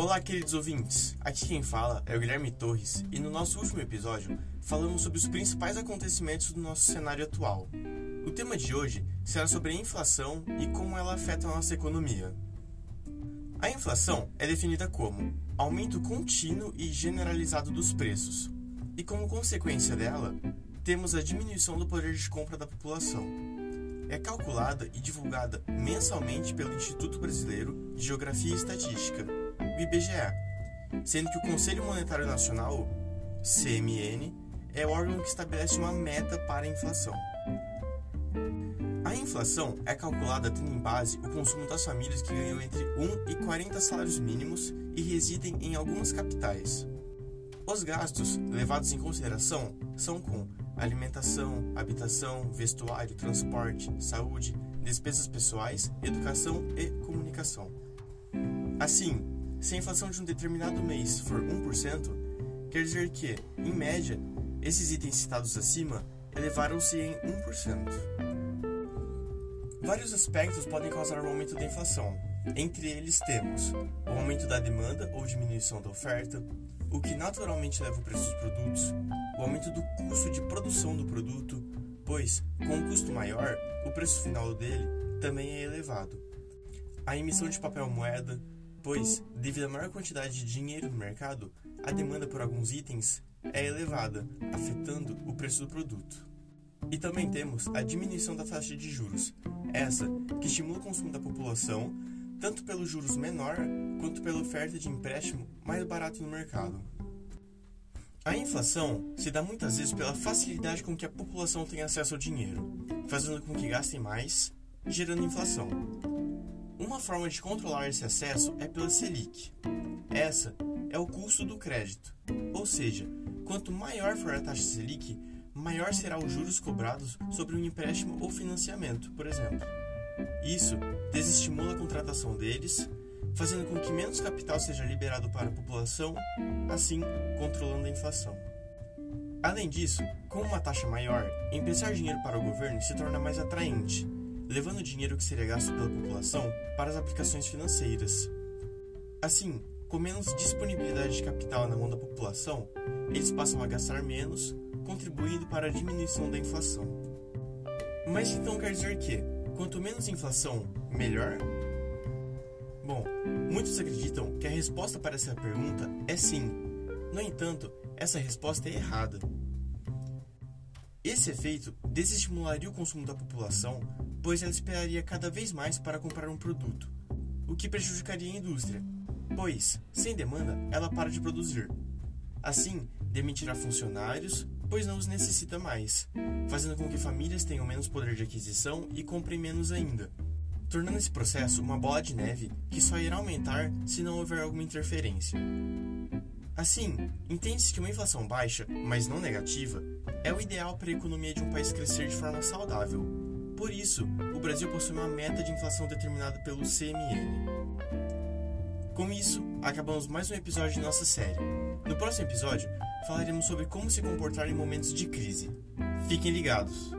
Olá, queridos ouvintes! Aqui quem fala é o Guilherme Torres e no nosso último episódio falamos sobre os principais acontecimentos do nosso cenário atual. O tema de hoje será sobre a inflação e como ela afeta a nossa economia. A inflação é definida como aumento contínuo e generalizado dos preços, e como consequência dela, temos a diminuição do poder de compra da população. É calculada e divulgada mensalmente pelo Instituto Brasileiro de Geografia e Estatística, IBGE, sendo que o Conselho Monetário Nacional, CMN, é o órgão que estabelece uma meta para a inflação. A inflação é calculada tendo em base o consumo das famílias que ganham entre 1 e 40 salários mínimos e residem em algumas capitais. Os gastos levados em consideração são com alimentação, habitação, vestuário, transporte, saúde, despesas pessoais, educação e comunicação. Assim, se a inflação de um determinado mês for 1%, quer dizer que, em média, esses itens citados acima elevaram-se em 1%. Vários aspectos podem causar o um aumento da inflação. Entre eles temos o aumento da demanda ou diminuição da oferta, o que naturalmente leva o preço dos produtos, o aumento do custo de produção do produto, pois, com um custo maior, o preço final dele também é elevado. A emissão de papel moeda, pois, devido à maior quantidade de dinheiro no mercado, a demanda por alguns itens é elevada, afetando o preço do produto. E também temos a diminuição da taxa de juros, essa que estimula o consumo da população, tanto pelos juros menor quanto pela oferta de empréstimo mais barato no mercado. A inflação se dá muitas vezes pela facilidade com que a população tem acesso ao dinheiro, fazendo com que gastem mais, gerando inflação. Uma forma de controlar esse acesso é pela Selic. Essa é o custo do crédito, ou seja, quanto maior for a taxa Selic, maior será os juros cobrados sobre um empréstimo ou financiamento, por exemplo. Isso desestimula a contratação deles, fazendo com que menos capital seja liberado para a população, assim controlando a inflação. Além disso, com uma taxa maior, emprestar dinheiro para o governo se torna mais atraente, levando o dinheiro que seria gasto pela população para as aplicações financeiras. Assim, com menos disponibilidade de capital na mão da população, eles passam a gastar menos, contribuindo para a diminuição da inflação. Mas então quer dizer que, quanto menos inflação, melhor? Bom, muitos acreditam que a resposta para essa pergunta é sim. No entanto, essa resposta é errada. Esse efeito desestimularia o consumo da população, pois ela esperaria cada vez mais para comprar um produto, o que prejudicaria a indústria, pois, sem demanda, ela para de produzir. Assim, demitirá funcionários, pois não os necessita mais, fazendo com que famílias tenham menos poder de aquisição e comprem menos ainda, tornando esse processo uma bola de neve que só irá aumentar se não houver alguma interferência. Assim, entende-se que uma inflação baixa, mas não negativa, é o ideal para a economia de um país crescer de forma saudável. Por isso, o Brasil possui uma meta de inflação determinada pelo CMN. Com isso, acabamos mais um episódio de nossa série. No próximo episódio, falaremos sobre como se comportar em momentos de crise. Fiquem ligados!